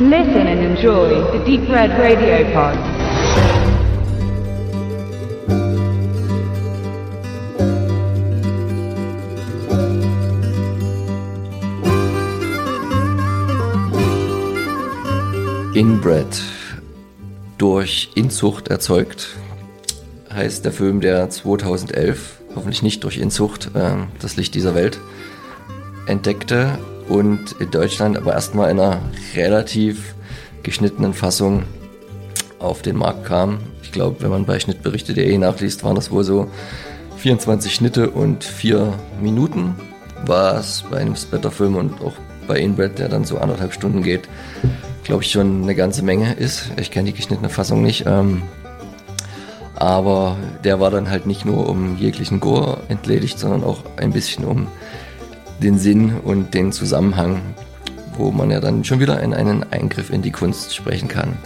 Listen and enjoy the Deep Red Radio Pod. Inbred durch Inzucht erzeugt, heißt der Film, der 2011, hoffentlich nicht durch Inzucht, äh, das Licht dieser Welt entdeckte und in Deutschland aber erstmal in einer relativ geschnittenen Fassung auf den Markt kam. Ich glaube, wenn man bei Schnittberichte.de nachliest, waren das wohl so 24 Schnitte und 4 Minuten, was bei einem Splatter-Film und auch bei Inbred, der dann so anderthalb Stunden geht, glaube ich schon eine ganze Menge ist. Ich kenne die geschnittene Fassung nicht. Ähm, aber der war dann halt nicht nur um jeglichen Gore entledigt, sondern auch ein bisschen um den Sinn und den Zusammenhang, wo man ja dann schon wieder in einen Eingriff in die Kunst sprechen kann.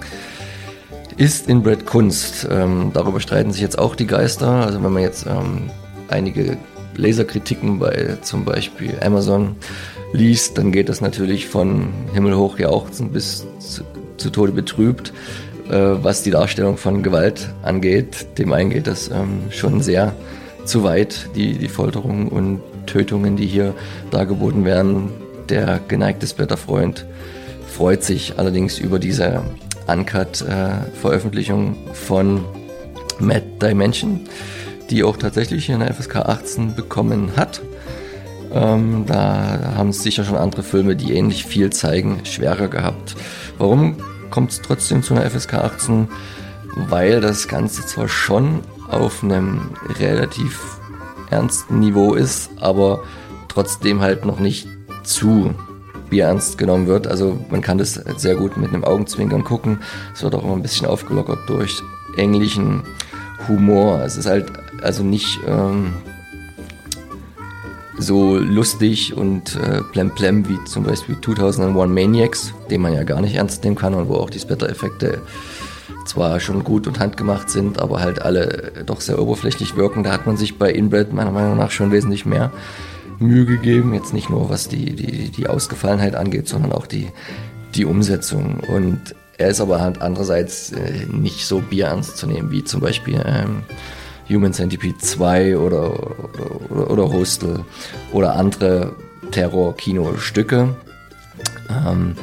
Ist Inbred Kunst? Ähm, darüber streiten sich jetzt auch die Geister. Also wenn man jetzt ähm, einige Laserkritiken bei zum Beispiel Amazon liest, dann geht das natürlich von himmelhoch jauchzend bis zu, zu Tode betrübt, äh, was die Darstellung von Gewalt angeht. Dem einen geht das ähm, schon sehr zu weit, die, die Folterungen und Tötungen, die hier dargeboten werden. Der geneigte Splatter-Freund freut sich allerdings über diese Uncut-Veröffentlichung von Mad Dimension, die auch tatsächlich hier eine FSK 18 bekommen hat. Ähm, da haben es sicher schon andere Filme, die ähnlich viel zeigen, schwerer gehabt. Warum kommt es trotzdem zu einer FSK 18? Weil das Ganze zwar schon auf einem relativ ernsten Niveau ist, aber trotzdem halt noch nicht zu bierernst genommen wird. Also man kann das sehr gut mit einem Augenzwinkern gucken. Es wird auch immer ein bisschen aufgelockert durch englischen Humor. Es ist halt also nicht ähm, so lustig und äh, plemplem wie zum Beispiel 2001 Maniacs, den man ja gar nicht ernst nehmen kann und wo auch die Splatter-Effekte zwar schon gut und handgemacht sind, aber halt alle doch sehr oberflächlich wirken. Da hat man sich bei Inbred meiner Meinung nach schon wesentlich mehr Mühe gegeben. Jetzt nicht nur was die, die, die Ausgefallenheit angeht, sondern auch die, die Umsetzung. Und er ist aber halt andererseits äh, nicht so bierernst zu nehmen wie zum Beispiel ähm, Human Centipede 2 oder, oder, oder Hostel oder andere Terror-Kino-Stücke. Ähm,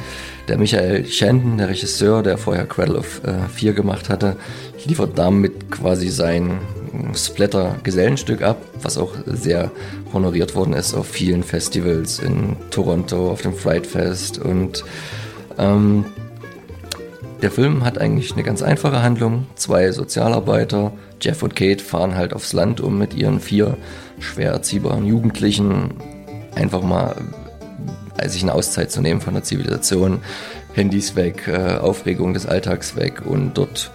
der Michael Shandon, der Regisseur, der vorher Cradle of äh, 4 gemacht hatte, liefert damit quasi sein Splatter-Gesellenstück ab, was auch sehr honoriert worden ist auf vielen Festivals in Toronto, auf dem Fright Fest und ähm, der Film hat eigentlich eine ganz einfache Handlung. Zwei Sozialarbeiter, Jeff und Kate, fahren halt aufs Land, um mit ihren vier schwer erziehbaren Jugendlichen einfach mal sich eine Auszeit zu nehmen von der Zivilisation. Handys weg, äh, Aufregung des Alltags weg und dort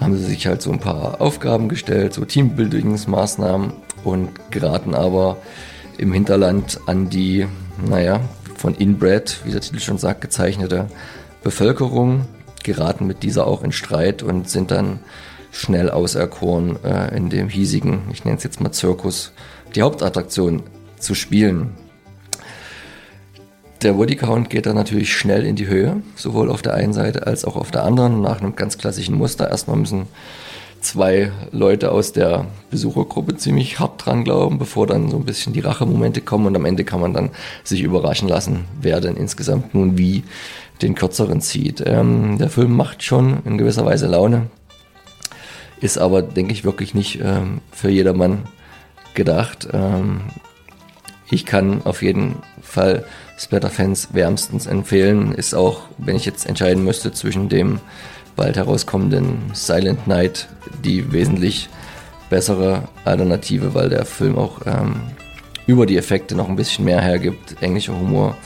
haben sie sich halt so ein paar Aufgaben gestellt, so Teambuildingsmaßnahmen und geraten aber im Hinterland an die, naja, von Inbred, wie der Titel schon sagt, gezeichnete Bevölkerung, geraten mit dieser auch in Streit und sind dann schnell auserkoren, äh, in dem hiesigen, ich nenne es jetzt mal Zirkus, die Hauptattraktion zu spielen. Der Bodycount geht dann natürlich schnell in die Höhe, sowohl auf der einen Seite als auch auf der anderen, nach einem ganz klassischen Muster. Erstmal müssen zwei Leute aus der Besuchergruppe ziemlich hart dran glauben, bevor dann so ein bisschen die Rachemomente kommen und am Ende kann man dann sich überraschen lassen, wer denn insgesamt nun wie den kürzeren zieht. Ähm, der Film macht schon in gewisser Weise Laune, ist aber, denke ich, wirklich nicht ähm, für jedermann gedacht. Ähm, ich kann auf jeden Fall Splatter-Fans wärmstens empfehlen. Ist auch, wenn ich jetzt entscheiden müsste zwischen dem bald herauskommenden Silent Night, die wesentlich bessere Alternative, weil der Film auch ähm, über die Effekte noch ein bisschen mehr hergibt. Englischer Humor,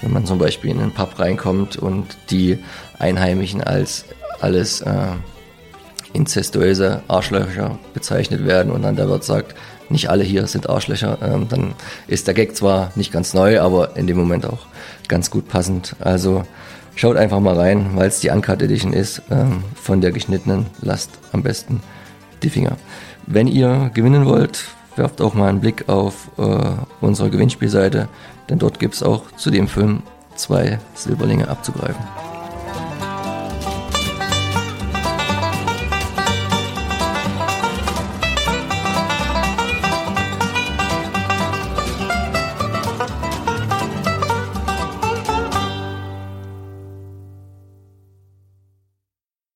wenn man zum Beispiel in einen Pub reinkommt und die Einheimischen als alles äh, inzestuöse Arschlöcher bezeichnet werden und dann der Wirt sagt, nicht alle hier sind Arschlöcher, ähm, dann ist der Gag zwar nicht ganz neu, aber in dem Moment auch ganz gut passend. Also schaut einfach mal rein, weil es die Uncut Edition ist, ähm, von der geschnittenen, lasst am besten die Finger. Wenn ihr gewinnen wollt, werft auch mal einen Blick auf äh, unsere Gewinnspielseite, denn dort gibt es auch zu dem Film zwei Silberlinge abzugreifen.